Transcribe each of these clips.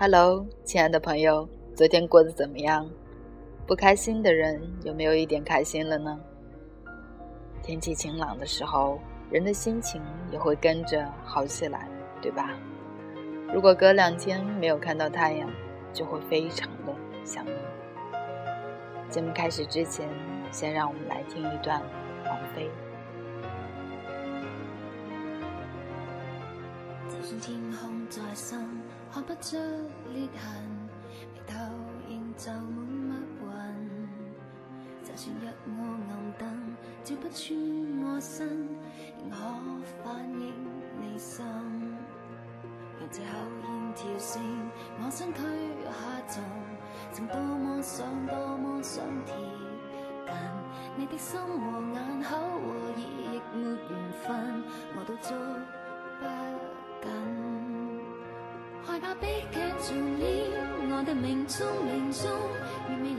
Hello，亲爱的朋友，昨天过得怎么样？不开心的人有没有一点开心了呢？天气晴朗的时候，人的心情也会跟着好起来，对吧？如果隔两天没有看到太阳，就会非常的想你。节目开始之前，先让我们来听一段王菲。天空再深，看不出裂痕，眉头仍就满密云。就算一窝暗灯，照不穿我身，仍可反映你心。让这口烟跳升，我身躯下沉，曾多么想，多么想贴近你的心和眼口和耳，亦没缘分，我都捉不紧。害怕悲剧重演，我的命中命中，越美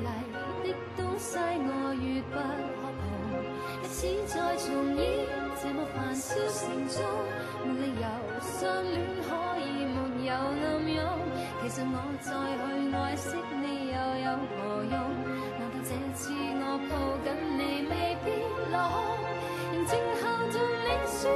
丽的东西我越不可碰。历史再重演，这么繁嚣城中，没理由相恋可以没有暗涌。其实我再去爱惜你又有何用？难道这次我抱紧你未必落空？仍静候着你说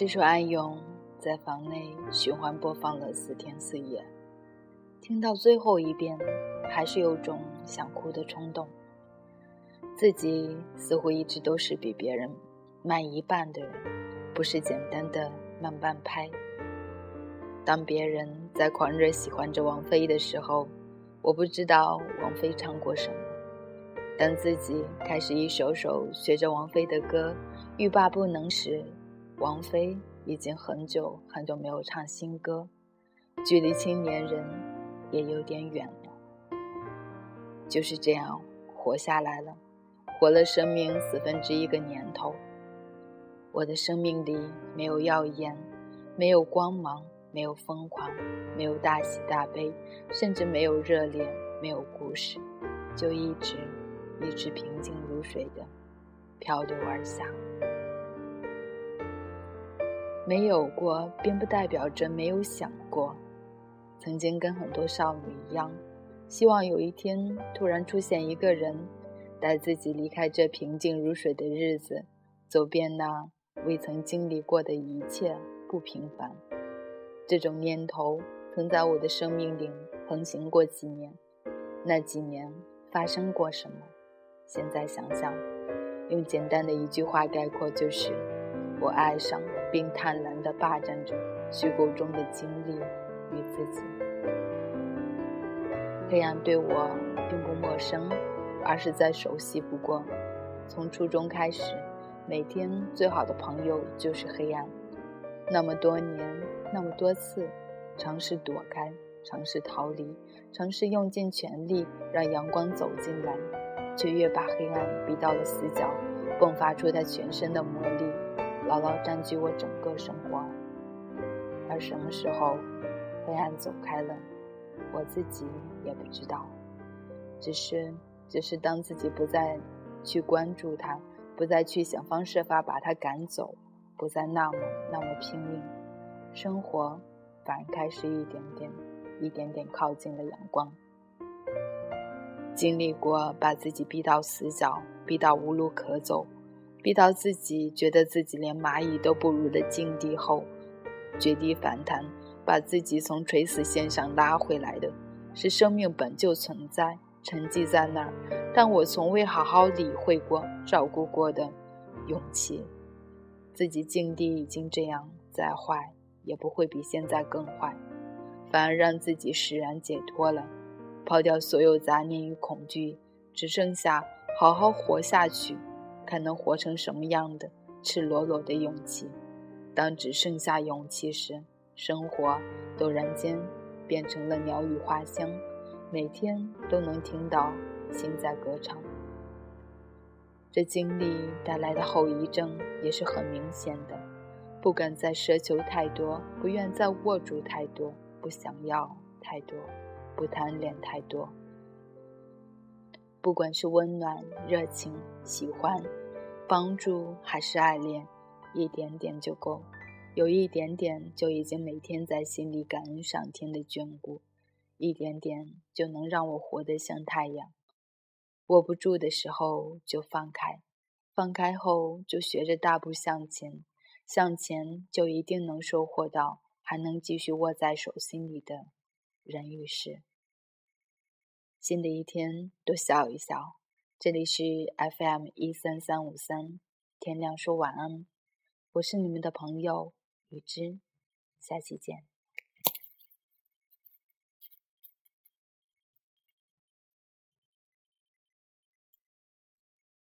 这首《暗涌》在房内循环播放了四天四夜，听到最后一遍，还是有种想哭的冲动。自己似乎一直都是比别人慢一半的人，不是简单的慢半拍。当别人在狂热喜欢着王菲的时候，我不知道王菲唱过什么。当自己开始一首首学着王菲的歌，欲罢不能时，王菲已经很久很久没有唱新歌，距离青年人也有点远了。就是这样活下来了，活了生命四分之一个年头。我的生命里没有耀眼，没有光芒，没有疯狂，没有大喜大悲，甚至没有热烈，没有故事，就一直一直平静如水的漂流而下。没有过，并不代表着没有想过。曾经跟很多少女一样，希望有一天突然出现一个人，带自己离开这平静如水的日子，走遍那未曾经历过的一切不平凡。这种念头曾在我的生命里横行过几年，那几年发生过什么？现在想想，用简单的一句话概括，就是我爱上了并贪婪地霸占着虚构中的经历与自己。黑暗对我并不陌生，而是再熟悉不过。从初中开始，每天最好的朋友就是黑暗。那么多年，那么多次，尝试躲开，尝试逃离，尝试用尽全力让阳光走进来，却越把黑暗逼到了死角，迸发出它全身的魔力，牢牢占据我整个生活。而什么时候，黑暗走开了，我自己也不知道。只是，只是当自己不再去关注它，不再去想方设法把它赶走。不再那么那么拼命，生活反而开始一点点、一点点靠近了阳光。经历过把自己逼到死角、逼到无路可走、逼到自己觉得自己连蚂蚁都不如的境地后，绝地反弹，把自己从垂死线上拉回来的，是生命本就存在、沉寂在那儿，但我从未好好理会过、照顾过的勇气。自己境地已经这样，再坏也不会比现在更坏，反而让自己释然解脱了，抛掉所有杂念与恐惧，只剩下好好活下去，看能活成什么样的赤裸裸的勇气。当只剩下勇气时，生活陡然间变成了鸟语花香，每天都能听到心在歌唱。这经历带来的后遗症也是很明显的，不敢再奢求太多，不愿再握住太多，不想要太多，不贪恋太多。不管是温暖、热情、喜欢、帮助还是爱恋，一点点就够。有一点点，就已经每天在心里感恩上天的眷顾，一点点就能让我活得像太阳。握不住的时候就放开，放开后就学着大步向前，向前就一定能收获到还能继续握在手心里的人与事。新的一天，多笑一笑。这里是 FM 一三三五三，天亮说晚安，我是你们的朋友。雨之，下期见。